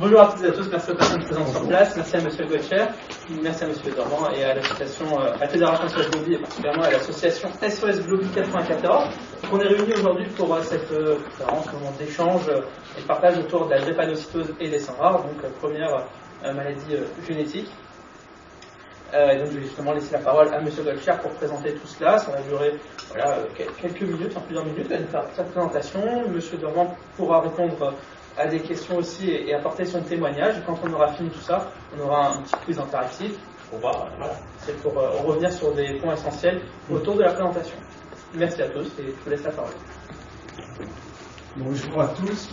Bonjour à toutes et à tous, merci aux personnes présentes sur place, merci à Monsieur Gauthier, merci à Monsieur Dormand et à l'association, euh, à la Fédération SOS Globi et particulièrement à l'association SOS Globi 94. On est réunis aujourd'hui pour euh, cette euh, conférence, moment d'échange et de partage autour de la drépanocytose et des sangs rares, donc première maladie génétique. et donc je vais justement laisser la parole à Monsieur Gauthier pour présenter tout cela. Ça va durer quelques minutes, en plusieurs minutes, il va nous faire sa présentation. Monsieur Dormand pourra répondre à des questions aussi et, apporter son témoignage. Quand on aura fini tout ça, on aura un petit quiz interactif. voilà, c'est pour euh, revenir sur des points essentiels autour de la présentation. Merci à tous et je vous laisse la parole. Bonjour à tous,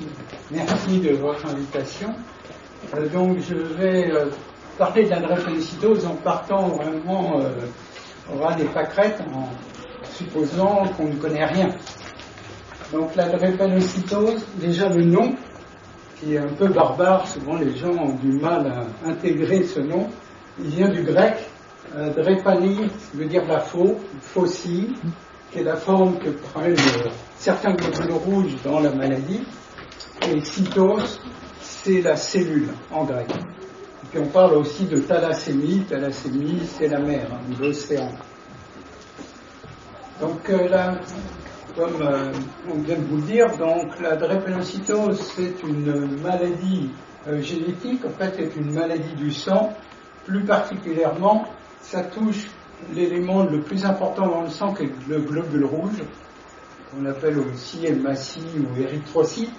merci de votre invitation. Euh, donc je vais euh, parler de la drépanocytose en partant vraiment au ras des pâquerettes en supposant qu'on ne connaît rien. Donc la drépanocytose, déjà le nom, qui est un peu barbare, souvent les gens ont du mal à intégrer ce nom. Il vient du grec, euh, drépani, veut dire la faux, faucille, qui est la forme que prennent euh, certains globules rouges dans la maladie. Et cytos, c'est la cellule en grec. Et puis on parle aussi de thalassémie. Thalassémie, c'est la mer, hein, l'océan. Donc euh, comme euh, on vient de vous le dire, donc la drépanocytose, c'est une maladie euh, génétique, en fait, c'est une maladie du sang. Plus particulièrement, ça touche l'élément le plus important dans le sang, qui est le globule rouge, qu'on appelle aussi hématie ou érythrocyte.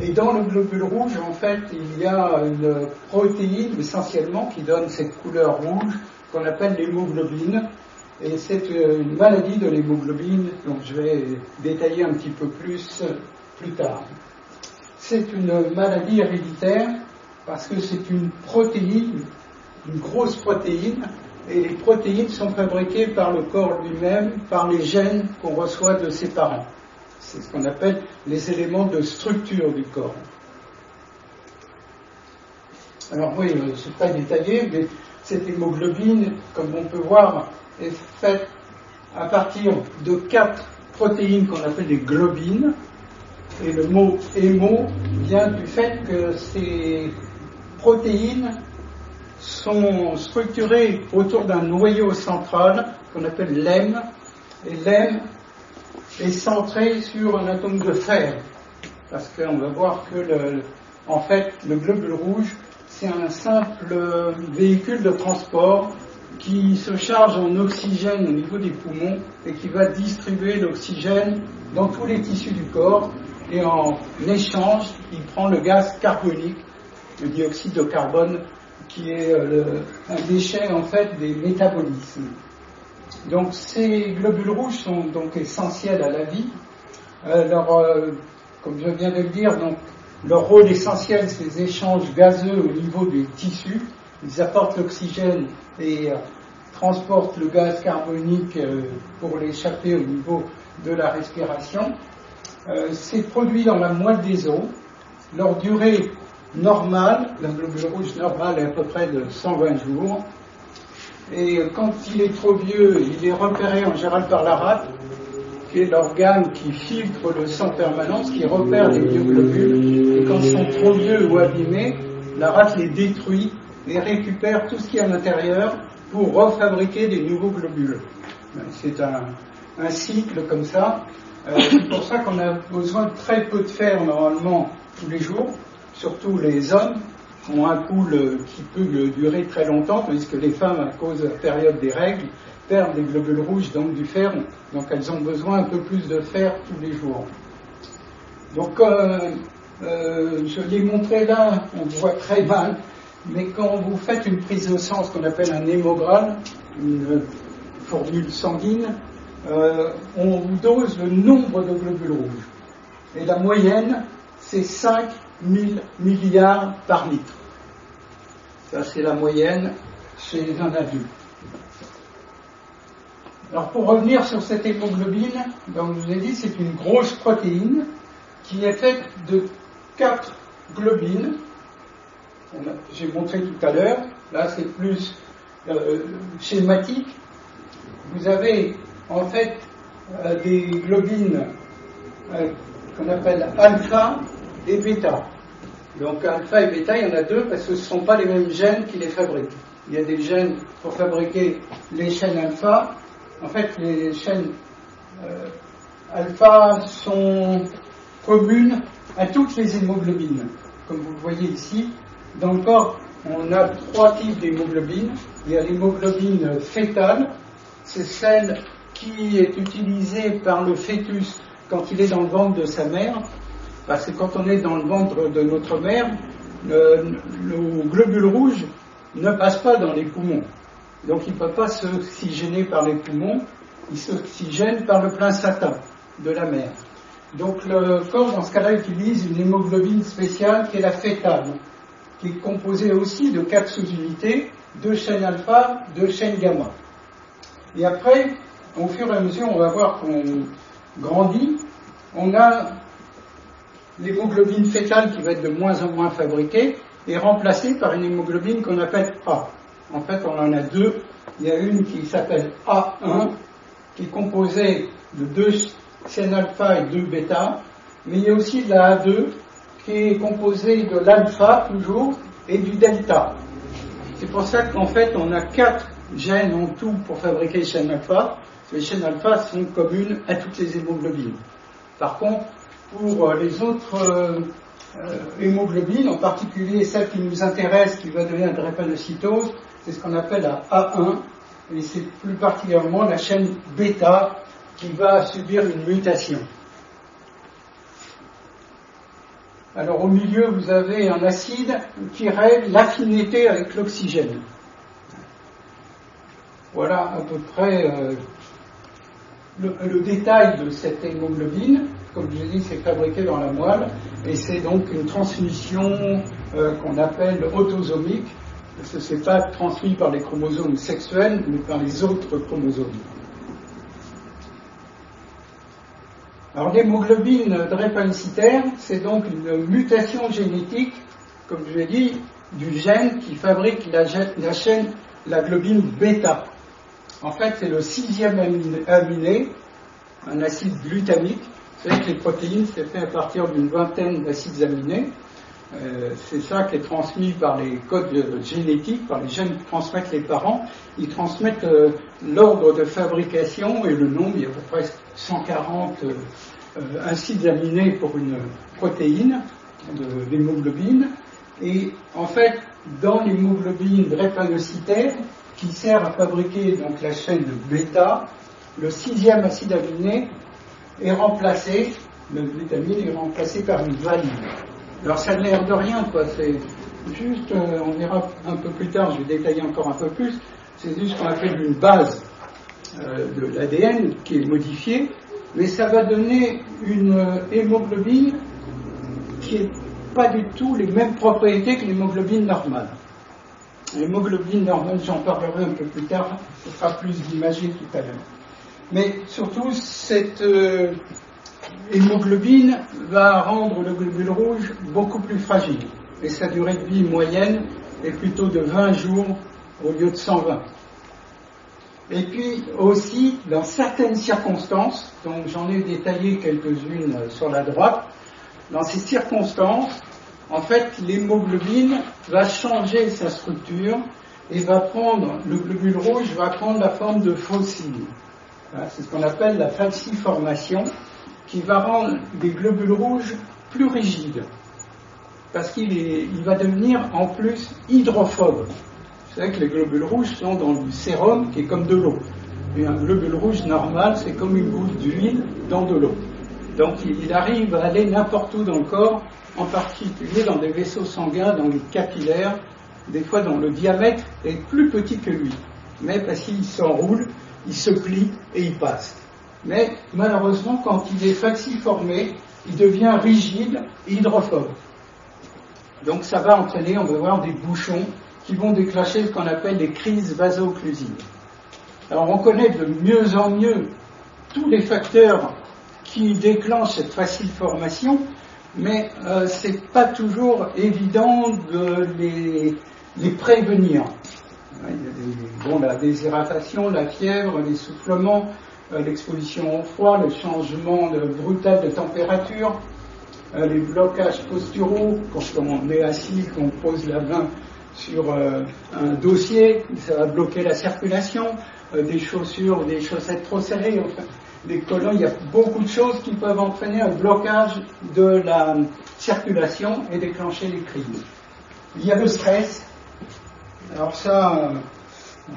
Et dans le globule rouge, en fait, il y a une protéine essentiellement qui donne cette couleur rouge qu'on appelle l'hémoglobine, et c'est une maladie de l'hémoglobine, donc je vais détailler un petit peu plus plus tard. C'est une maladie héréditaire parce que c'est une protéine, une grosse protéine, et les protéines sont fabriquées par le corps lui-même, par les gènes qu'on reçoit de ses parents. C'est ce qu'on appelle les éléments de structure du corps. Alors oui, je ne suis pas détaillé, mais cette hémoglobine, comme on peut voir, est faite à partir de quatre protéines qu'on appelle des globines. Et le mot hémo vient du fait que ces protéines sont structurées autour d'un noyau central qu'on appelle l'hème. Et l'hème est centré sur un atome de fer. Parce qu'on va voir que, le, en fait, le globule rouge, c'est un simple véhicule de transport qui se charge en oxygène au niveau des poumons et qui va distribuer l'oxygène dans tous les tissus du corps et en échange, il prend le gaz carbonique, le dioxyde de carbone, qui est euh, un déchet en fait des métabolismes. Donc ces globules rouges sont donc essentiels à la vie. Alors, euh, comme je viens de le dire, donc leur rôle essentiel, c'est les échanges gazeux au niveau des tissus. Ils apportent l'oxygène et euh, transportent le gaz carbonique euh, pour l'échapper au niveau de la respiration. Euh, c'est produit dans la moelle des os. Leur durée normale, la globule rouge normale est à peu près de 120 jours. Et quand il est trop vieux, il est repéré en général par la rate, qui est l'organe qui filtre le sang permanence, qui repère les bioglobules. Et quand ils sont trop vieux ou abîmés, la rate les détruit et récupère tout ce qui est à l'intérieur pour refabriquer des nouveaux globules. C'est un, cycle comme ça. Euh, c'est pour ça qu'on a besoin de très peu de fer normalement tous les jours, surtout les hommes ont un coule qui peut durer très longtemps, tandis que les femmes, à cause de la période des règles, perdent des globules rouges, donc du fer, donc elles ont besoin un peu plus de fer tous les jours. Donc, euh, euh, je l'ai montré là, on voit très mal, mais quand vous faites une prise de sang, ce qu'on appelle un hémogramme, une formule sanguine, euh, on vous dose le nombre de globules rouges. Et la moyenne, c'est 5 000 milliards par litre. Ça, c'est la moyenne chez un adulte. Alors, pour revenir sur cette hémoglobine, donc je vous ai dit, c'est une grosse protéine qui est faite de quatre globines j'ai montré tout à l'heure, là c'est plus euh, schématique, vous avez en fait euh, des globines euh, qu'on appelle alpha et bêta. Donc alpha et bêta, il y en a deux parce que ce ne sont pas les mêmes gènes qui les fabriquent. Il y a des gènes pour fabriquer les chaînes alpha. En fait, les chaînes alpha sont communes à toutes les hémoglobines. Comme vous le voyez ici, dans le corps, on a trois types d'hémoglobines. Il y a l'hémoglobine fétale, c'est celle qui est utilisée par le fœtus quand il est dans le ventre de sa mère, parce que quand on est dans le ventre de notre mère, le, globule rouge ne passe pas dans les poumons. Donc il ne peut pas s'oxygéner par les poumons, il s'oxygène par le placenta de la mère. Donc le corps, dans ce cas-là, utilise une hémoglobine spéciale qui est la fétale, qui est composée aussi de quatre sous-unités, deux chaînes alpha, deux chaînes gamma. Et après, au fur et à mesure, on va voir qu'on grandit, on a l'hémoglobine fétale qui va être de moins en moins fabriquée et remplacée par une hémoglobine qu'on appelle A. En fait, on en a deux. Il y a une qui s'appelle A1, qui est composée de deux chaînes alpha et deux bêta, mais il y a aussi la A2, qui est composée de l'alpha toujours et du delta. C'est pour ça qu'en fait, on a quatre gènes en tout pour fabriquer les chaînes alpha. Les chaînes alpha sont communes à toutes les hémoglobines. Par contre, pour euh, les autres euh, euh, hémoglobines, en particulier celle qui nous intéresse, qui va donner un drépanocytose, c'est ce qu'on appelle la A1, et c'est plus particulièrement la chaîne bêta qui va subir une mutation. Alors au milieu, vous avez un acide qui règle l'affinité avec l'oxygène. Voilà à peu près le, détail de cette hémoglobine, comme je l'ai dit, c'est fabriqué dans la moelle, et c'est donc une transmission euh, qu'on appelle autosomique, ce n'est pas transmis par les chromosomes sexuels, mais par les autres chromosomes. Alors l'hémoglobine drépanocytaire, c'est donc une mutation génétique, comme je l'ai dit, du gène qui fabrique la, la chaîne, la globine bêta. En fait, c'est le sixième aminé, un acide glutamique. Vous savez que les protéines, c'est fait à partir d'une vingtaine d'acides aminés. Euh, c'est ça qui est transmis par les codes génétiques, par les gènes qui transmettent les parents. Ils transmettent euh, l'ordre de fabrication et le nombre, il y a à peu près 140 euh, acides aminés pour une protéine d'hémoglobine. Et en fait, dans l'hémoglobine drépanocytaire, qui sert à fabriquer donc la chaîne bêta, le sixième acide aminé est remplacé, le glutamine est remplacé par une valine. Alors ça n'a l'air de rien, quoi. C'est juste, euh, on verra un peu plus tard, je vais détailler encore un peu plus. C'est juste qu'on appelle une base euh, de l'ADN qui est modifiée, mais ça va donner une euh, hémoglobine qui n'est pas du tout les mêmes propriétés que l'hémoglobine normale. L'hémoglobine normale, j'en parlerai un peu plus tard, ce sera plus d'imager tout à l'heure. Mais surtout, cette euh, hémoglobine va rendre le globule rouge beaucoup plus fragile. Et sa durée de vie moyenne est plutôt de 20 jours au lieu de 120. Et puis aussi, dans certaines circonstances, donc j'en ai détaillé quelques-unes sur la droite, dans ces circonstances, en fait, l'hémoglobine va changer sa structure et va prendre, le globule rouge va prendre la forme de fossile. C'est ce qu'on appelle la falciformation, qui va rendre les globules rouges plus rigides, parce qu'il va devenir en plus hydrophobe. Vous savez que les globules rouges sont dans le sérum qui est comme de l'eau. Et un globule rouge normal, c'est comme une goutte d'huile dans de l'eau. Donc il arrive à aller n'importe où dans le corps en particulier dans des vaisseaux sanguins, dans les capillaires, des fois dont le diamètre est plus petit que lui. Mais parce qu'il s'enroule, il se plie et il passe. Mais malheureusement, quand il est falciformé, il devient rigide et hydrophobe. Donc ça va entraîner, on va voir, des bouchons qui vont déclencher ce qu'on appelle des crises vaso-occlusives. Alors on connaît de mieux en mieux tous les facteurs qui déclenchent cette facile formation, mais euh, ce n'est pas toujours évident de les, prévenir. Bon, la déshydratation, la fièvre, l'essoufflement, l'exposition au froid, le changement brutal de température. euh, les blocages posturaux, quand on est assis, qu'on pose la main sur euh, un dossier, ça va bloquer la circulation, euh, des chaussures, des chaussettes trop serrées, enfin, des colons, il y a beaucoup de choses qui peuvent entraîner un blocage de la circulation et déclencher les crises. Il y a le stress. Alors ça,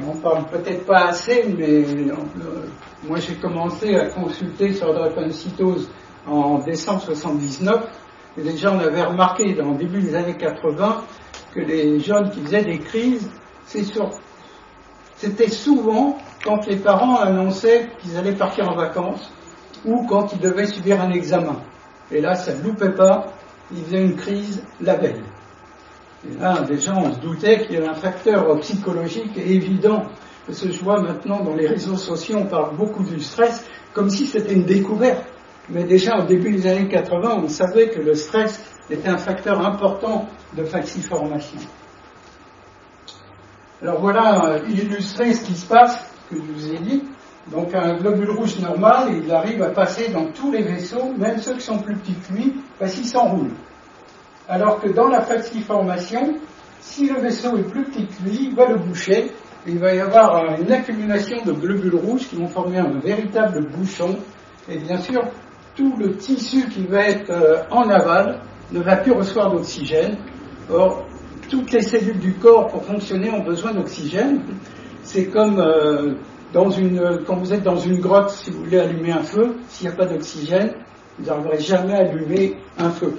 on parle peut-être pas assez, mais moi j'ai commencé à consulter sur la drépanocytose en décembre 79, et déjà on avait remarqué dans le début des années 80 que les jeunes qui faisaient des crises, c'était souvent quand les parents annonçaient qu'ils allaient partir en vacances ou quand ils devaient subir un examen. Et là, ça ne loupait pas, ils faisaient une crise la veille. Et là, déjà, on se doutait qu'il y avait un facteur psychologique évident. Parce que je vois maintenant dans les réseaux sociaux, on parle beaucoup du stress, comme si c'était une découverte. Mais déjà, au début des années 80, on savait que le stress était un facteur important de falsiformation. Alors voilà, euh, illustrer ce qui se passe, que je vous ai dit. Donc un globule rouge normal, il arrive à passer dans tous les vaisseaux, même ceux qui sont plus petits que lui, parce qu'il s'enroule. Alors que dans la falsiformation, si le vaisseau est plus petit que lui, il va le boucher, il va y avoir euh, une accumulation de globules rouges qui vont former un véritable bouchon. Et bien sûr, tout le tissu qui va être euh, en aval ne va plus recevoir d'oxygène. Or, toutes les cellules du corps, pour fonctionner, ont besoin d'oxygène. C'est comme euh, dans une, quand vous êtes dans une grotte, si vous voulez allumer un feu, s'il n'y a pas d'oxygène, vous n'arriverez jamais à allumer un feu.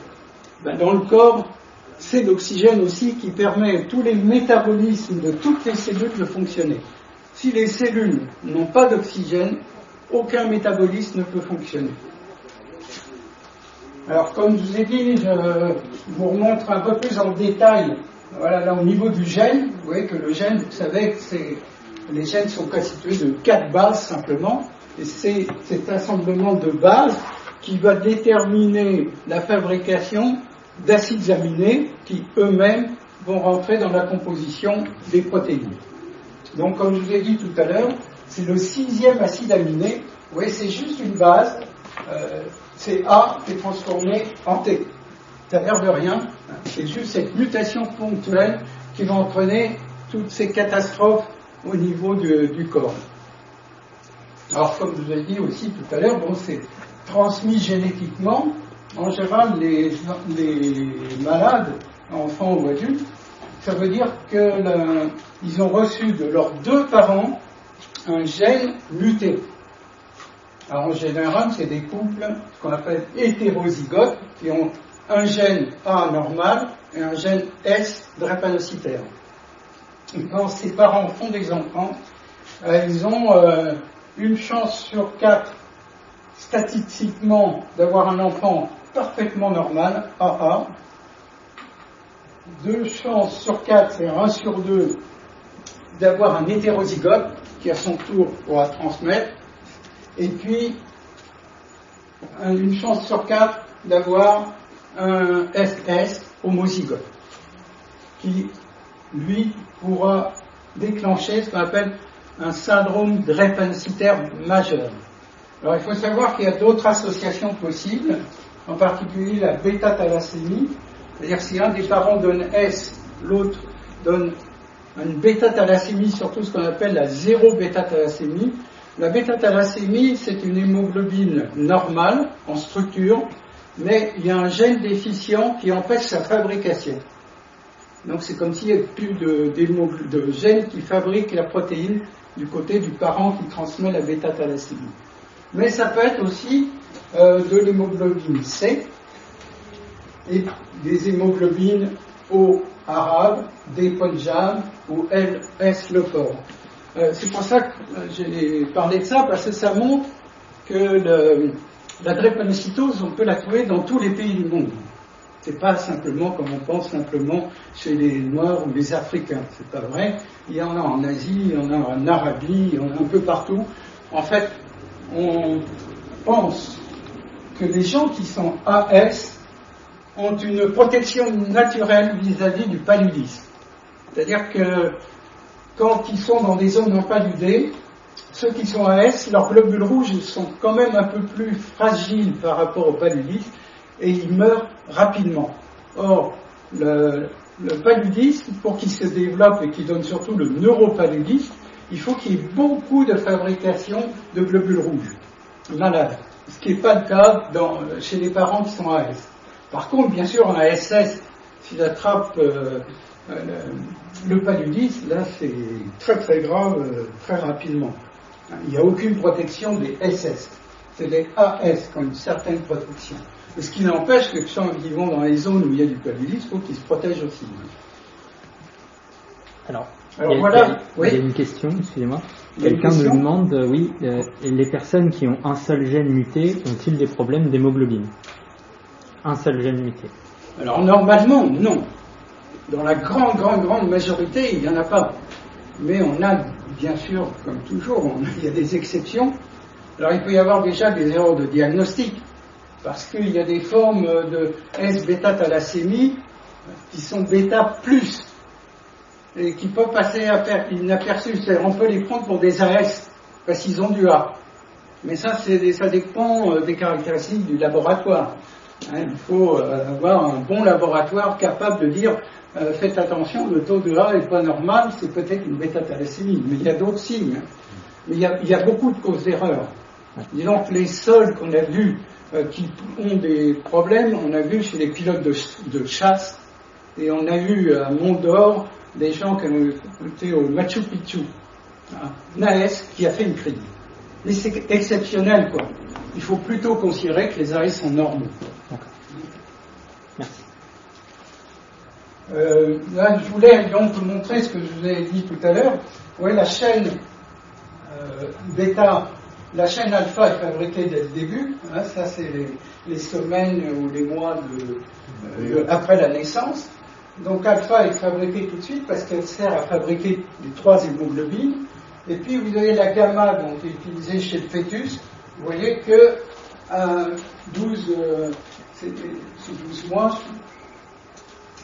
Ben, dans le corps, c'est l'oxygène aussi qui permet tous les métabolismes de toutes les cellules de fonctionner. Si les cellules n'ont pas d'oxygène, aucun métabolisme ne peut fonctionner. Alors, comme je vous ai dit, je vous remontre un peu plus en détail. Voilà, là, au niveau du gène, vous voyez que le gène, vous savez que les gènes sont constitués de quatre bases simplement, et c'est cet assemblement de bases qui va déterminer la fabrication d'acides aminés qui eux-mêmes vont rentrer dans la composition des protéines. Donc, comme je vous ai dit tout à l'heure, c'est le sixième acide aminé. Vous voyez, c'est juste une base. Euh, c'est A qui est transformé en T. Ça l'air de rien, c'est juste cette mutation ponctuelle qui va entraîner toutes ces catastrophes au niveau du corps. Alors, comme je vous ai dit aussi tout à l'heure, bon, c'est transmis génétiquement. En général, les, malades, enfants ou adultes, ça veut dire qu'ils ont reçu de leurs deux parents un gène muté. Alors en général, c'est des couples qu'on appelle hétérozygotes qui ont un gène A normal et un gène S drépanocytaire. Quand ces parents font des enfants, euh, ils ont euh, une chance sur quatre statistiquement d'avoir un enfant parfaitement normal, AA. Deux chances sur quatre, c'est un sur deux, d'avoir un hétérozygote qui à son tour pourra transmettre et puis une chance sur quatre d'avoir un SS homozygote, qui, lui, pourra déclencher ce qu'on appelle un syndrome drépanocytaire majeur. Alors il faut savoir qu'il y a d'autres associations possibles, en particulier la bêta-thalassémie, c'est-à-dire si un des parents donne S, l'autre donne une bêta-thalassémie, surtout ce qu'on appelle la zéro bêta-thalassémie, la bêta-thalassémie, c'est une hémoglobine normale en structure, mais il y a un gène déficient qui empêche sa fabrication. Donc c'est comme s'il n'y avait plus de, de, gènes qui fabriquent la protéine du côté du parent qui transmet la bêta-thalassémie. Mais ça peut être aussi euh, de l'hémoglobine C et des hémoglobines O arabes, des Punjab ou LS le corps. Euh, c'est pour ça que euh, j'ai parlé de ça, parce que ça montre que la drépanocytose, on peut la trouver dans tous les pays du monde. C'est pas simplement comme on pense simplement chez les Noirs ou les Africains. C'est pas vrai. Il y en a en Asie, il y en a en Arabie, il y en a un peu partout. En fait, on pense que les gens qui sont AS ont une protection naturelle vis-à-vis du paludisme. C'est-à-dire que quand ils sont dans des zones non paludées, ceux qui sont à S, leurs globules rouges sont quand même un peu plus fragiles par rapport au paludisme et ils meurent rapidement. Or, le, paludisme, pour qu'il se développe et qu'il donne surtout le neuropaludisme, il faut qu'il y ait beaucoup de fabrication de globules rouges malades, ce qui n'est pas le cas chez les parents qui sont AS. Par contre, bien sûr, en ASS, s'il attrape euh, euh, le paludisme, là c'est très très grave euh, très rapidement. Il n'y a aucune protection des SS. C'est des AS qui ont une certaine protection. ce qui n'empêche que les gens qui vont dans les zones où il y a du paludisme, il faut qu'ils se protègent aussi. Alors, voilà. Il y a une question, excusez-moi. Quelqu'un me demande, euh, oui, euh, les personnes qui ont un seul gène muté ont-ils des problèmes d'hémoglobine? Un seul gène muté Alors normalement, non. Dans la grande, grande, grande majorité, il n'y en a pas. Mais on a, bien sûr, comme toujours, il y a des exceptions. Alors il peut y avoir déjà des erreurs de diagnostic, parce qu'il y a des formes de S-bêta-thalassémie qui sont bêta plus et qui peuvent passer inaperçus. On peut les prendre pour des AS, parce qu'ils ont du A. Mais ça, ça dépend euh, des caractéristiques du laboratoire. Hein, il faut euh, avoir un bon laboratoire capable de dire euh, faites attention, le taux de A n'est pas normal, c'est peut-être une bêta-thalassémie. Mais il y a d'autres signes. Mais il y, a, beaucoup de causes d'erreur. Disons que les seuls qu'on a vus qui ont des problèmes, on a vu chez les pilotes de, chasse, et on a eu à Mont d'Or des gens qui ont été au Machu Picchu, hein, Naes, qui a fait une crise. Mais c'est exceptionnel, quoi. Il faut plutôt considérer que les arrêts sont normaux. Merci. Euh, là, je voulais donc vous montrer ce que je vous ai dit tout à l'heure. Vous voyez, la chaîne euh, bêta, la chaîne alpha est fabriquée dès le début. Hein, ça, c'est les, semaines ou les mois après la naissance. Donc alpha est fabriquée tout de suite parce qu'elle sert à fabriquer les trois hémoglobines. Et puis vous avez la gamma donc utilisée chez le fœtus. Vous voyez que à 12, euh, 12 mois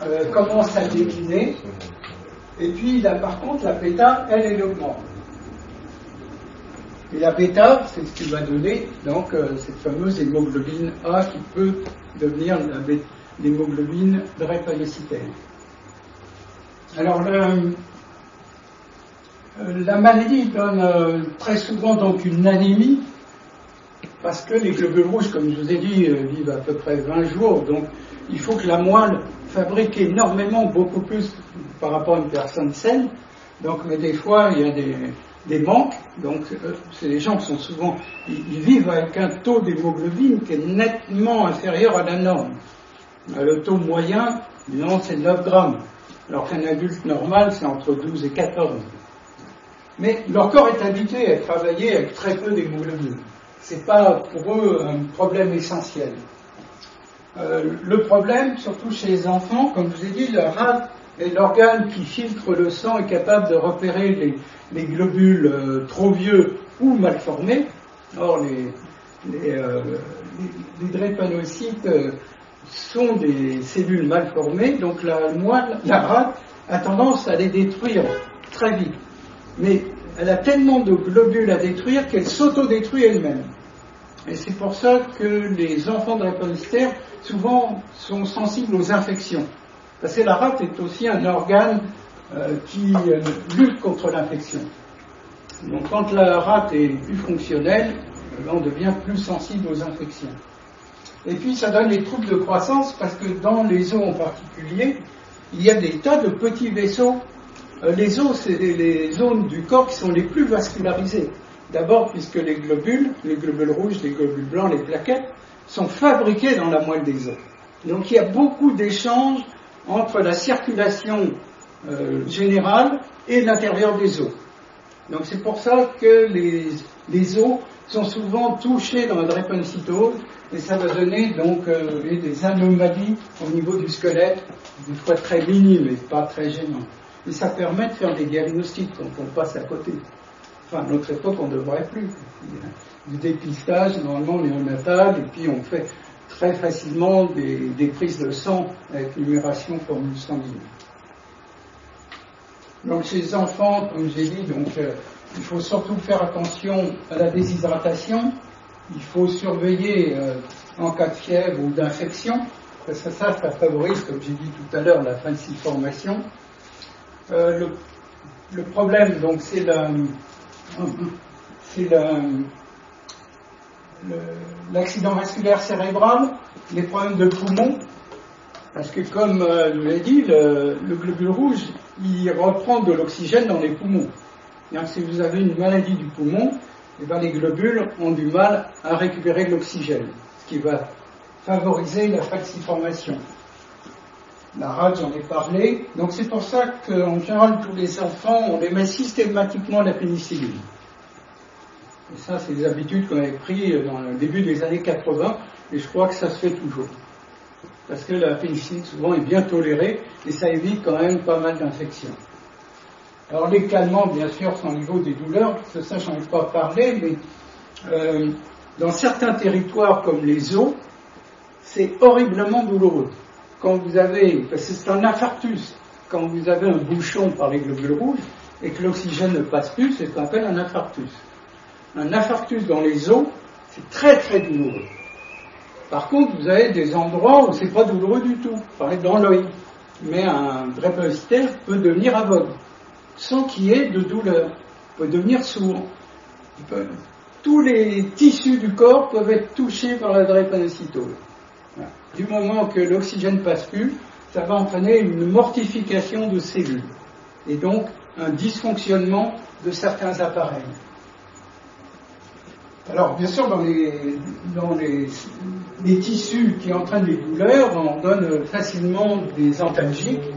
euh, commence à décliner. Et puis là par contre la bêta, elle, elle augmente. Et la bêta, c'est ce qui va donner donc euh, cette fameuse hémoglobine A qui peut devenir la bêta l'hémoglobine drépanocytaire. Alors, euh, la maladie donne euh, très souvent donc une anémie, parce que les globules rouges, comme je vous ai dit, euh, vivent à peu près 20 jours, donc il faut que la moelle fabrique énormément, beaucoup plus par rapport à une personne saine. Donc, mais des fois, il y a des, manques. Donc, c'est des gens qui sont souvent, ils vivent avec un taux d'hémoglobine qui est nettement inférieur à la norme. Euh, le taux moyen, non, c'est 9 grammes, alors qu'un adulte normal, c'est entre 12 et 14. Mais leur corps est habitué à travailler avec très peu d'hémoglobine. Ce n'est pas pour eux un problème essentiel. Euh, le problème, surtout chez les enfants, comme je vous ai dit, le rat est l'organe qui filtre le sang est capable de repérer les, globules euh, trop vieux ou mal formés. Or, les, les, les drépanocytes sont des cellules mal formées, donc la moelle, la rate, a tendance à les détruire très vite. Mais elle a tellement de globules à détruire qu'elle s'autodétruit elle-même. Et c'est pour ça que les enfants de drépanocytaires, souvent, sont sensibles aux infections. Parce que la rate est aussi un organe euh, qui euh, lutte contre l'infection. Donc quand la rate est plus fonctionnelle, on devient plus sensible aux infections. Et puis ça donne les troubles de croissance parce que dans les os en particulier, il y a des tas de petits vaisseaux. Euh, les os, c'est les zones du corps qui sont les plus vascularisées. D'abord, puisque les globules, les globules rouges, les globules blancs, les plaquettes, sont fabriqués dans la moelle des os. Donc il y a beaucoup d'échanges entre la circulation euh, générale et l'intérieur des os. Donc c'est pour ça que les, les os sont souvent touchés dans la drépanocytose et ça va donner donc euh, des anomalies au niveau du squelette, des fois très minimes et pas très gênantes. Et ça permet de faire des diagnostics quand on passe à côté. Enfin, à notre époque, on ne devrait plus. Du dépistage, normalement néonatal, et puis on fait très facilement des, prises de sang avec numération formule sanguine. Donc chez les enfants, comme j'ai dit, donc, euh, il faut surtout faire attention à la déshydratation, il faut surveiller euh, en cas de fièvre ou d'infection. parce que ça, ça favorise, comme j'ai dit tout à l'heure, la falsiformation. Euh, le, le, problème, donc, c'est la, c'est l'accident vasculaire cérébral, les problèmes de poumon, parce que comme euh, je l'ai dit, le, globule rouge, il reprend de l'oxygène dans les poumons. Si vous avez une maladie du poumon, eh ben, les globules ont du mal à récupérer de l'oxygène, ce qui va favoriser la falsiformation. La rage, j'en ai parlé. Donc c'est pour ça qu'en général, tous les enfants, on les met systématiquement à la pénicilline. Et ça, c'est des habitudes qu'on avait prises dans le début des années 80, et je crois que ça se fait toujours. Parce que la pénicilline, souvent, est bien tolérée, et ça évite quand même pas mal d'infections. Alors les bien sûr, sont au niveau des douleurs, ça, j'en ai pas parlé, mais euh, dans certains territoires comme les eaux, c'est horriblement douloureux. Quand vous avez, parce que c'est un infarctus, quand vous avez un bouchon par les globules rouges et que l'oxygène ne passe plus, c'est ce qu'on appelle un infarctus. Un infarctus dans les os, c'est très très douloureux. Par contre, vous avez des endroits où c'est pas douloureux du tout, par exemple dans l'œil. Mais un drépanocytaire peut devenir aveugle, sans qu'il y ait de douleur, peut devenir sourd. tous les tissus du corps peuvent être touchés par la drépanocytose. Du moment que l'oxygène passe plus, ça va entraîner une mortification de cellules et donc un dysfonctionnement de certains appareils. Alors, bien sûr, dans les, les, tissus qui entraînent des douleurs, on donne facilement des antalgiques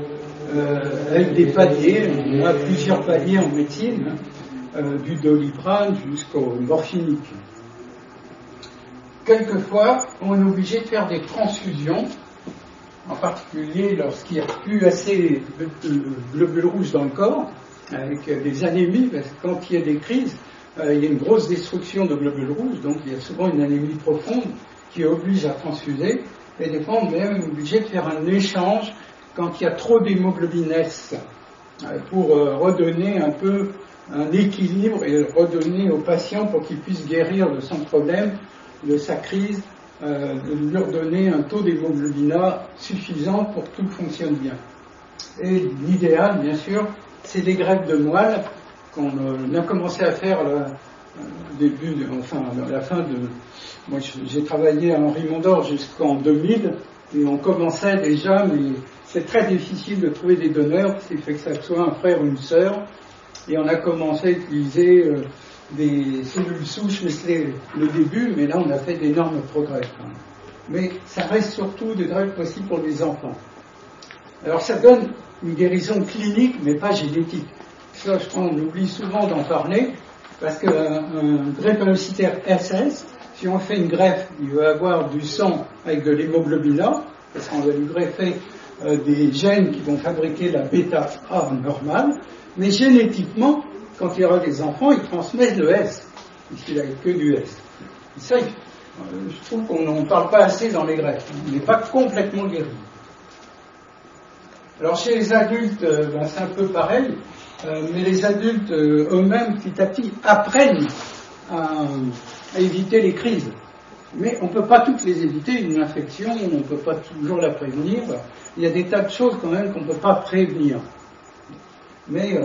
avec des paliers. On a plusieurs paliers en médecine, hein, euh, du doliprane jusqu'au morphinique quelquefois, on est obligé de faire des transfusions, en particulier lorsqu'il n'y a plus assez de globules rouges dans le corps, avec des anémies, parce que quand il y a des crises, euh, il y a une grosse destruction de globules rouges, donc il y a souvent une anémie profonde qui oblige à transfuser, et des fois on est même obligé de faire un échange quand il y a trop d'hémoglobine euh, pour euh, redonner un peu un équilibre et redonner au patient pour qu'il puisse guérir de son problème de sa crise, euh, de lui redonner un taux d'hémoglobina suffisant pour que tout fonctionne bien. Et l'idéal, bien sûr, c'est des greffes de moelle qu'on euh, a commencé à faire au début, enfin, à la fin de. Moi, j'ai travaillé à Henri Mondor jusqu'en 2000 et on commençait déjà, mais c'est très difficile de trouver des donneurs, c'est fait que ça soit un frère ou une sœur. Et on a commencé à utiliser des cellules souches, mais c'est le début, mais là on a fait d'énormes progrès. Mais ça reste surtout des greffes possibles pour les enfants. Alors ça donne une guérison clinique, mais pas génétique. Ça, je crois, on oublie souvent d'en parler, parce qu'un drépanocytaire SS, si on fait une greffe, il va avoir du sang avec de l'hémoglobina, parce qu'on va lui greffer euh, des gènes qui vont fabriquer la bêta A normale, mais génétiquement, quand il y aura des enfants, ils transmettent le S, puisqu'il n'a que du S. ça, je trouve qu'on n'en parle pas assez dans les Grecs. On n'est pas complètement guéri. Alors chez les adultes, euh, ben, c'est un peu pareil, euh, mais les adultes euh, eux-mêmes, petit à petit, apprennent à, éviter les crises. Mais on ne peut pas toutes les éviter. Une infection, on ne peut pas toujours la prévenir. Il y a des tas de choses quand même qu'on ne peut pas prévenir. Mais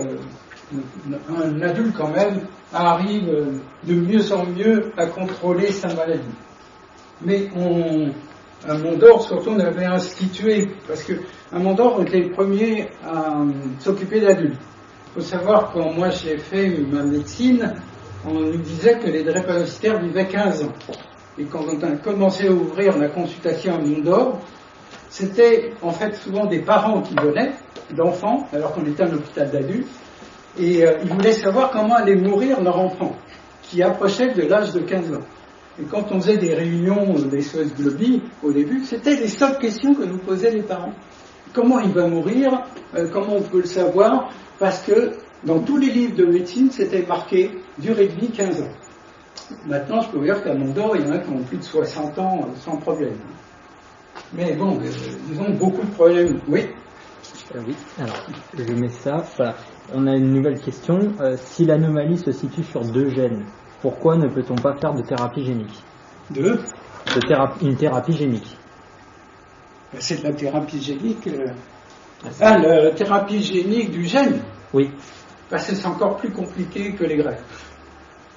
un adulte quand même arrive de mieux en mieux à contrôler sa maladie. Mais on, à Mondor, surtout, on avait institué, parce que à Mondor, on était les premiers à s'occuper d'adultes. Il faut savoir, quand moi j'ai fait ma médecine, on nous disait que les drépanocytaires vivaient 15 ans. Et quand on a commencé à ouvrir la consultation à Mondor, c'était en fait souvent des parents qui venaient, d'enfants, alors qu'on était un hôpital d'adultes, et euh, ils voulaient savoir comment allait mourir leur enfant, qui approchait de l'âge de 15 ans. Et quand on faisait des réunions des SOS Globi au début, c'était les seules questions que nous posaient les parents. Comment il va mourir euh, Comment on peut le savoir Parce que dans tous les livres de médecine, c'était marqué durée de vie 15 ans. Maintenant, je peux vous dire qu'à Mondor, il y en a qui ont plus de 60 ans euh, sans problème. Mais bon, ils ont beaucoup de problèmes. Oui Oui, alors, je mets ça. Voilà on a une nouvelle question. Euh, si l'anomalie se situe sur deux gènes, pourquoi ne peut-on pas faire de thérapie génique? De Une thérapie génique. C'est de la thérapie génique. Euh, ah, la thérapie génique du gène? Oui. Parce que c'est encore plus compliqué que les greffes.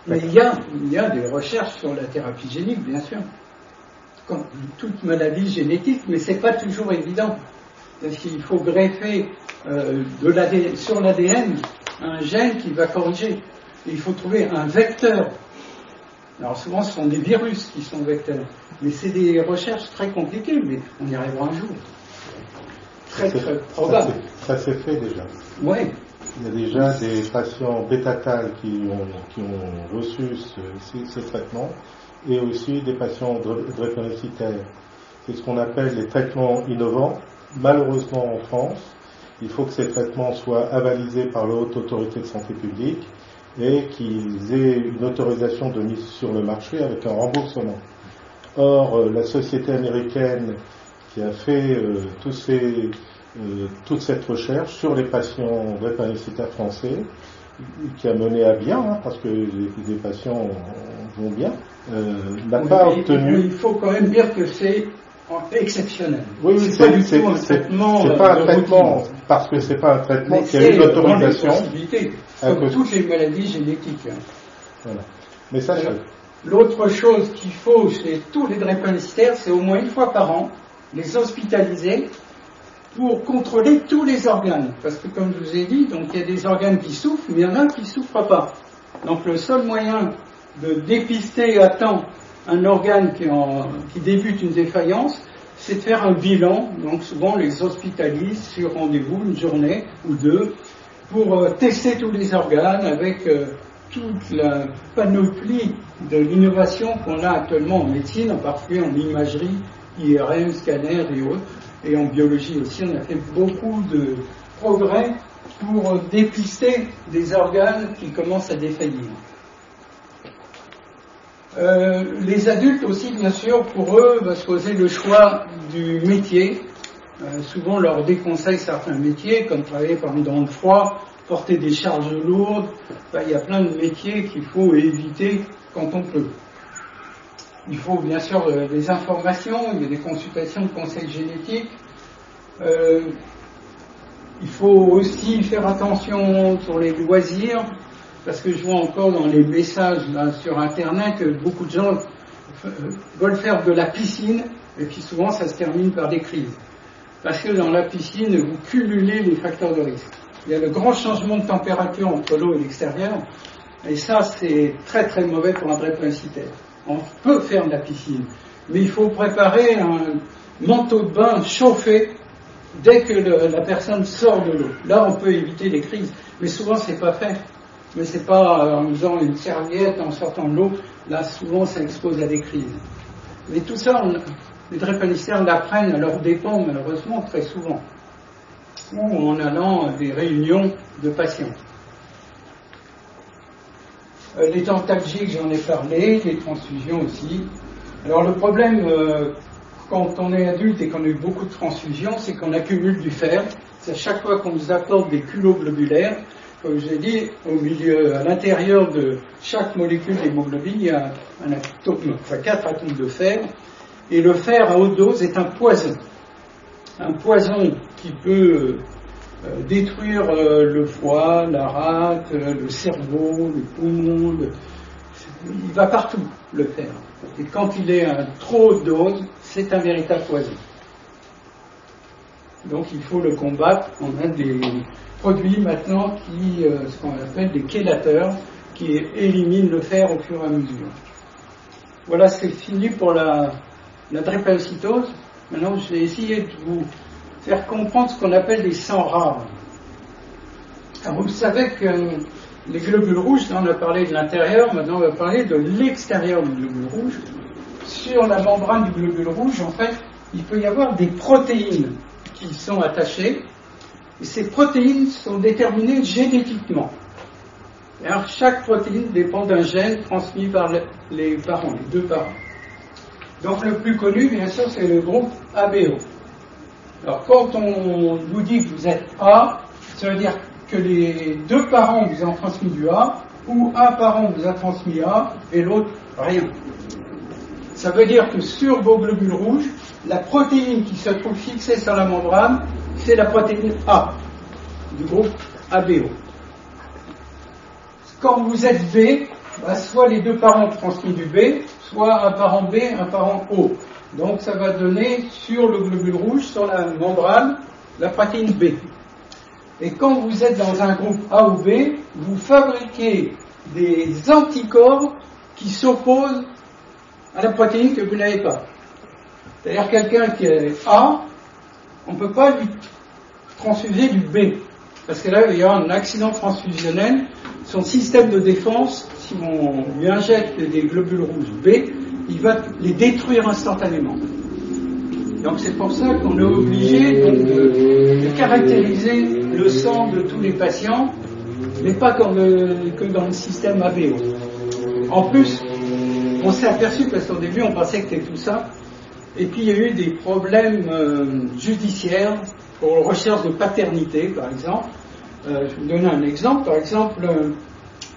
Mais il y, a, il y a des recherches sur la thérapie génique, bien sûr. Comme toute maladie génétique, mais ce n'est pas toujours évident. Parce qu'il faut greffer euh, de sur l'ADN un gène qui va corriger. il faut trouver un vecteur. Alors souvent, ce sont des virus qui sont vecteurs. Mais c'est des recherches très compliquées, mais on y arrivera un jour. Très, très probable. Ça s'est fait déjà. Oui. Il y a déjà des patients bêta qui ont, reçu ce, ces, traitements et aussi des patients drépanocytaires. C'est ce qu'on appelle les traitements innovants. Malheureusement en France, il faut que ces traitements soient avalisés par la haute autorité de santé publique et qu'ils aient une autorisation de mise sur le marché avec un remboursement. Or, euh, la société américaine qui a fait euh, euh, toute cette recherche sur les patients drépanocytaires français, qui a mené à bien, hein, parce que les, patients vont bien, n'a pas obtenu. Il faut quand même dire que c'est exceptionnel. Oui, c'est pas un traitement. C'est pas un traitement parce que c'est pas un traitement qui a eu l'autorisation. Comme toutes les maladies génétiques. Hein. Voilà. Mais ça, L'autre chose qu'il faut chez tous les drépanocytaires, c'est au moins une fois par an les hospitaliser pour contrôler tous les organes. Parce que comme je vous ai dit, donc il y a des organes qui souffrent, mais il y en a qui ne souffrent pas. Donc le seul moyen de dépister à temps un organe qui, débute une défaillance, c'est de faire un bilan. Donc souvent les hospitalise sur rendez-vous une journée ou deux pour euh, tester tous les organes avec euh, toute la panoplie de l'innovation qu'on a actuellement en médecine, en particulier en imagerie, IRM, scanner et autres. Et en biologie aussi, on a fait beaucoup de progrès pour dépister des organes qui commencent à défaillir. Euh, les adultes aussi, bien sûr, pour eux, va se poser le choix du métier. Euh, souvent, on leur déconseille certains métiers, comme travailler par exemple dans le froid, porter des charges lourdes. il y a plein de métiers qu'il faut éviter quand on peut. Il faut bien sûr euh, des informations, il y a des consultations de conseils génétiques. Euh, il faut aussi faire attention sur les loisirs, parce que je vois encore dans les messages sur Internet que beaucoup de gens euh, veulent faire de la piscine, et puis souvent ça se termine par des crises. Parce que dans la piscine, vous cumulez les facteurs de risque. Il y a le grand changement de température entre l'eau et l'extérieur, et ça c'est très très mauvais pour un drépanocytaire. On peut faire de la piscine, mais il faut préparer un manteau de bain chauffé dès que la personne sort de l'eau. Là, on peut éviter les crises, mais souvent c'est pas fait. Mais c'est pas en faisant une serviette en sortant de l'eau. Là, souvent, ça expose à des crises. Mais tout ça, les drépanocytaires l'apprennent à leur dépend, malheureusement, très souvent ou en allant à des réunions de patients. Euh, les dentalgiques, j'en ai parlé, les transfusions aussi. Alors le problème, euh, quand on est adulte et qu'on a eu beaucoup de transfusions, c'est qu'on accumule du fer. C'est à chaque fois qu'on nous apporte des culots globulaires, comme j'ai dit, au milieu, à l'intérieur de chaque molécule d'hémoglobine, il y a un atome, enfin quatre atomes de fer. Et le fer à haute dose est un poison un poison qui peut détruire euh, le foie, la rate, euh, le cerveau, le poumon, il va partout le fer. Et quand il est à trop haute dose, c'est un véritable poison. Donc il faut le combattre. On a des produits maintenant qui, ce qu'on appelle des chélateurs, qui éliminent le fer au fur et à mesure. Voilà, c'est fini pour la, la drépanocytose. Maintenant, je vais essayer de vous faire comprendre ce qu'on appelle des sangs rares. Alors, vous savez que les globules rouges, là on a parlé de l'intérieur, maintenant on va parler de l'extérieur du globule rouge. Sur la membrane du globule rouge, en fait, il peut y avoir des protéines qui sont attachées, et ces protéines sont déterminées génétiquement. alors, chaque protéine dépend d'un gène transmis par les parents, les deux parents. Donc le plus connu, bien sûr, c'est le groupe ABO. Alors quand on vous dit que vous êtes A, ça veut dire que les deux parents vous ont transmis du A, ou un parent vous a transmis A et l'autre rien. Ça veut dire que sur vos globules rouges, la protéine qui se trouve fixée sur la membrane, c'est la protéine A du groupe ABO. Quand vous êtes B, bah, soit les deux parents transmettent du B, soit un parent B, un parent O. Donc ça va donner sur le globule rouge, sur la membrane, la protéine B. Et quand vous êtes dans un groupe A ou B, vous fabriquez des anticorps qui s'opposent à la protéine que vous n'avez pas. C'est-à-dire quelqu'un qui est A, on ne peut pas lui transfuser du B. Parce que là, il y a un accident transfusionnel. Son système de défense, si on lui injecte des globules rouges B, il va les détruire instantanément. Donc c'est pour ça qu'on est obligé de, caractériser le sang de tous les patients, mais pas comme, que dans le système ABO. En plus, on s'est aperçu, parce qu'au début on pensait que c'était tout ça, et puis il y a eu des problèmes euh, judiciaires pour recherche de paternité, par exemple. Euh, je vais vous donner un exemple. Par exemple,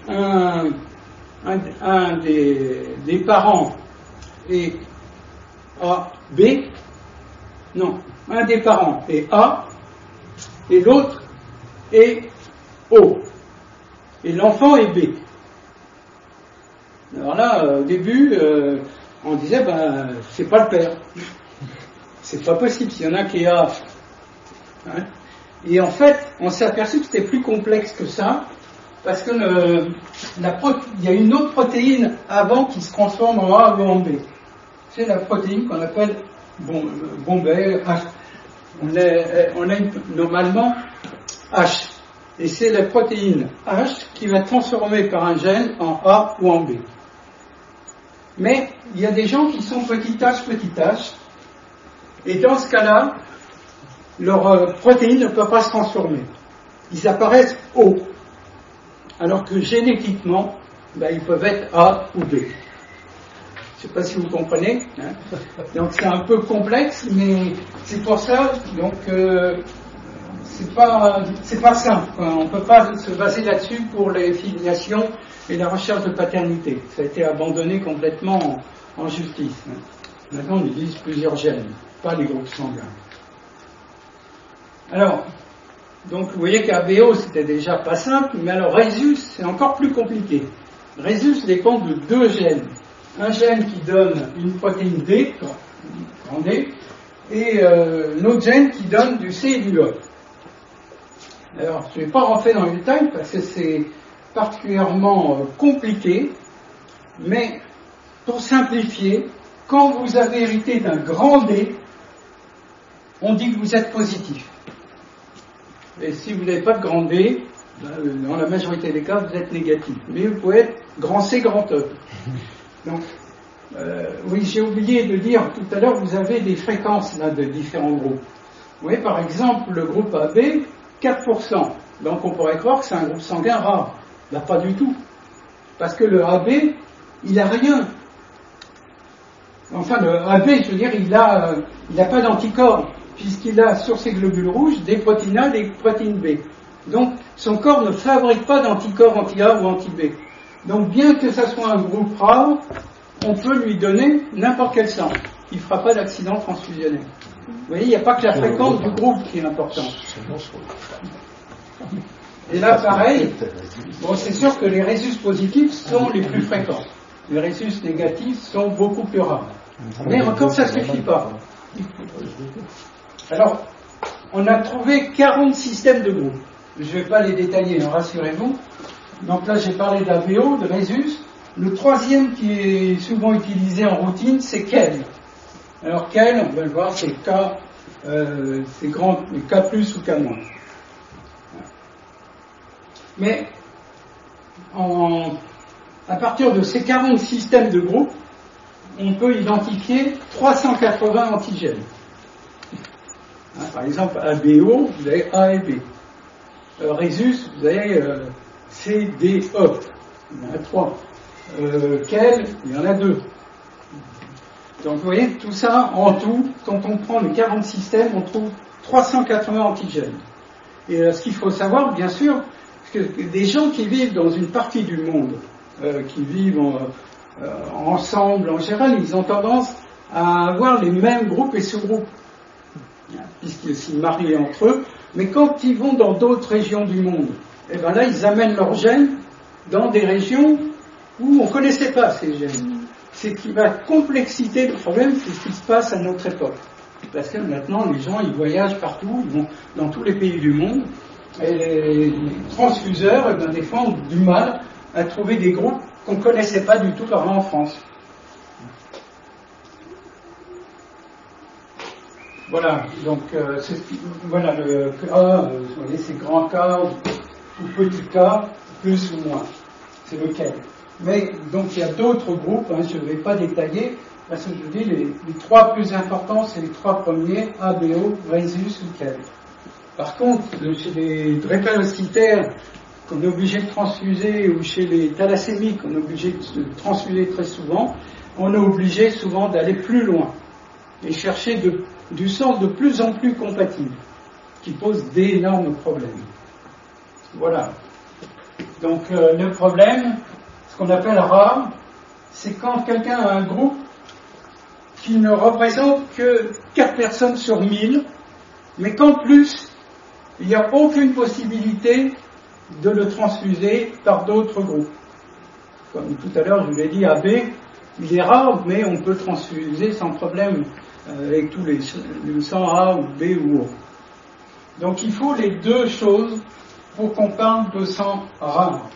un, des, parents est A, B. Non, un des parents est A et l'autre est O. Et l'enfant est B. Alors là, au début, euh, on disait, ben, c'est pas le père. C'est pas possible. S'il y en a qui a. Hein? Et en fait, on s'est aperçu que c'était plus complexe que ça, parce que il y a une autre protéine avant qui se transforme en A ou en B. C'est la protéine qu'on appelle bon, Bombay H. On, on a normalement H. Et c'est la protéine H qui va transformer par un gène en A ou en B. Mais il y a des gens qui sont petit H, petit H, et dans ce cas-là, leur euh, protéine ne peut pas se transformer. Ils apparaissent O, alors que génétiquement, ben, ils peuvent être A ou B. Je ne sais pas si vous comprenez. Hein. Donc c'est un peu complexe, mais c'est pour ça. Donc euh, c'est pas c'est pas simple. On ne peut pas se baser là-dessus pour les filiations et la recherche de paternité. Ça a été abandonné complètement en, justice. Maintenant, on utilise plusieurs gènes, pas les groupes sanguins. Alors, donc vous voyez qu'ABO c'était déjà pas simple, mais alors Rhesus c'est encore plus compliqué. Rhesus dépend de deux gènes. Un gène qui donne une protéine D, en D, et euh, l'autre gène qui donne du C et du E. Alors, je ne vais pas rentrer dans le détail parce que c'est particulièrement euh, compliqué, mais pour simplifier, quand vous avez hérité d'un grand D, on dit que vous êtes positif. Et si vous n'avez pas de grand D, ben, dans la majorité des cas, vous êtes négatif. Mais vous pouvez être grand C, grand E. Donc, euh, oui, j'ai oublié de dire tout à l'heure, vous avez des fréquences là, de différents groupes. Vous voyez, par exemple, le groupe AB, 4%. Donc on pourrait croire que c'est un groupe sanguin rare. Ben, pas du tout. Parce que le AB, il n'a rien. Enfin, le AB, je veux dire, il n'a a pas d'anticorps, puisqu'il a sur ses globules rouges des protéines A, des protéines B. Donc, son corps ne fabrique pas d'anticorps anti-A ou anti-B. Donc, bien que ce soit un groupe rare, on peut lui donner n'importe quel sang. Il ne fera pas d'accident transfusionnel. Vous voyez, il n'y a pas que la fréquence du groupe qui est importante. Et là, pareil, bon, c'est sûr que les résus positifs sont les plus fréquents. Les résus négatifs sont beaucoup plus rares. Mais encore, ça ne suffit pas. Alors, on a trouvé 40 systèmes de groupes. Je ne vais pas les détailler, hein, rassurez-vous. Donc là, j'ai parlé d'AVO, de résus. Le troisième qui est souvent utilisé en routine, c'est KEL. Alors KEL, on va le voir, c'est K, euh, c'est grand, K plus ou K moins. Mais à partir de ces 40 systèmes de groupes, on peut identifier 380 antigènes. Hein, par exemple, ABO, vous avez A et B. Euh, Rhesus, vous avez euh, C, D, E. Il y en a trois. Euh, quel? Il y en a deux. Donc vous voyez, tout ça, en tout, quand on prend les 40 systèmes, on trouve 380 antigènes. Et ce qu'il faut savoir, bien sûr, que des gens qui vivent dans une partie du monde, euh, qui vivent euh, ensemble en général, ils ont tendance à avoir les mêmes groupes et sous-groupes, puisqu'ils s'y marient entre eux. Mais quand ils vont dans d'autres régions du monde, eh ben là, ils amènent leurs gènes dans des régions où on ne connaissait pas ces gènes. C'est qui va complexité le problème, c'est ce qui se passe à notre époque. Parce que maintenant, les gens, ils voyagent partout, ils vont dans tous les pays du monde, et les transfuseurs, eh ben, des fois, ont du mal à trouver des groupes qu'on ne connaissait pas du tout par en France. Voilà, donc euh, voilà le cas, euh, vous voyez, c'est grand cas ou petit cas, plus ou moins. C'est lequel. Mais donc il y a d'autres groupes, hein, je ne vais pas détailler, parce que je vous dis les, les trois plus importants, c'est les trois premiers, ABO, Rhesus ou Kell. Par contre, chez les drépanocytaires qu'on est obligé de transfuser, ou chez les thalassémiques qu'on est obligé de transfuser très souvent, on est obligé souvent d'aller plus loin et chercher du sang de plus en plus compatible, qui pose d'énormes problèmes. Voilà. Donc euh, le problème, ce qu'on appelle rare, c'est quand quelqu'un a un groupe qui ne représente que 4 personnes sur 1000, mais qu'en plus, il n'y a aucune possibilité de le transfuser par d'autres groupes. Comme tout à l'heure, je vous l'ai dit, AB, il est rare, mais on peut transfuser sans problème euh, avec tous les, le sang A ou B ou O. Donc il faut les deux choses pour qu'on parle de sang rare.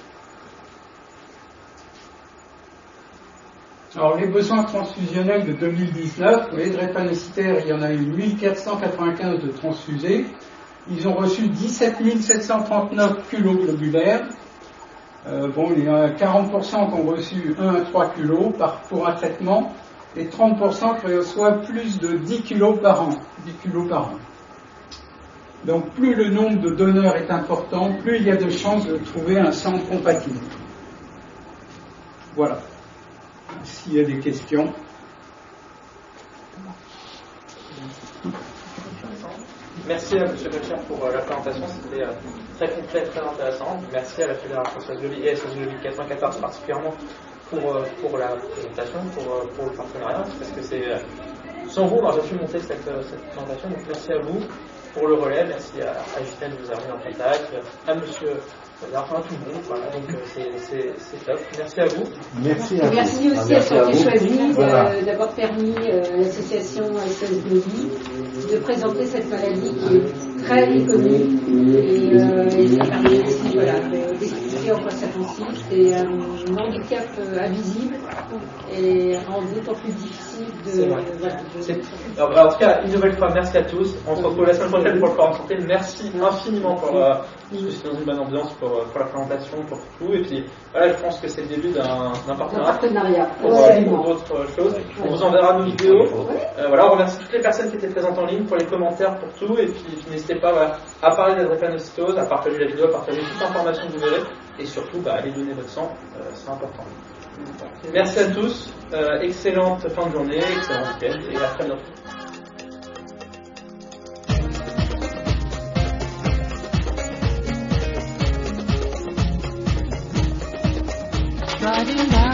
Alors les besoins transfusionnels de 2019, vous voyez, drépanocytaires, il y en a eu 1495 de transfusés. Ils ont reçu 17 739 kilos globulaires. Bon, il y en a 40% qui ont reçu 1 à 3 kilos par, pour un traitement et 30% qui reçoivent plus de 10 kilos par an. 10 kilos par an. Donc plus le nombre de donneurs est important, plus il y a de chances de trouver un sang compatible. Voilà. S'il y a des questions. Merci à M. Gauthier pour euh, la présentation, c'était euh, très complet, très intéressant. Merci à la Fédération Sociologie et Sociologie 414 particulièrement pour, euh, pour la présentation, pour, le partenariat, parce que c'est sans vous, pas pu monter cette, cette, présentation. Donc merci à vous pour le relais, merci à, à Justin de nous avoir mis en contact, à Monsieur enfin à tout le monde. Voilà, donc c'est top. Merci à vous. Merci à Merci vous. aussi merci à Santé Choisie voilà. d'avoir permis euh, l'association Body de présenter cette maladie qui est très méconnue et, euh, et ça permet aussi voilà, d'expliquer en quoi ça consiste. C'est un handicap euh, invisible et rend d'autant plus difficile de. Voilà, de... Alors, en tout cas, une nouvelle fois, merci à tous. On se retrouve la semaine prochaine pour le en santé. Merci infiniment pour. Euh, je suis dans une bonne ambiance pour, pour, la présentation, pour tout. Et puis, voilà, je pense que c'est le début d'un partenariat. partenariat. Pour, ouais, pour d'autres choses. On vous enverra nos vidéos. Euh, voilà, on remercie toutes les personnes qui étaient présentes en ligne pour les commentaires, pour tout. Et puis, n'hésitez pas voilà, à parler de la drépanocytose, à partager la vidéo, à partager toute l'information que vous verrez. Et surtout, bah, allez donner votre sang, euh, c'est important. Merci à tous, euh, excellente fin de journée, excellent week-end et à très bientôt. Riding.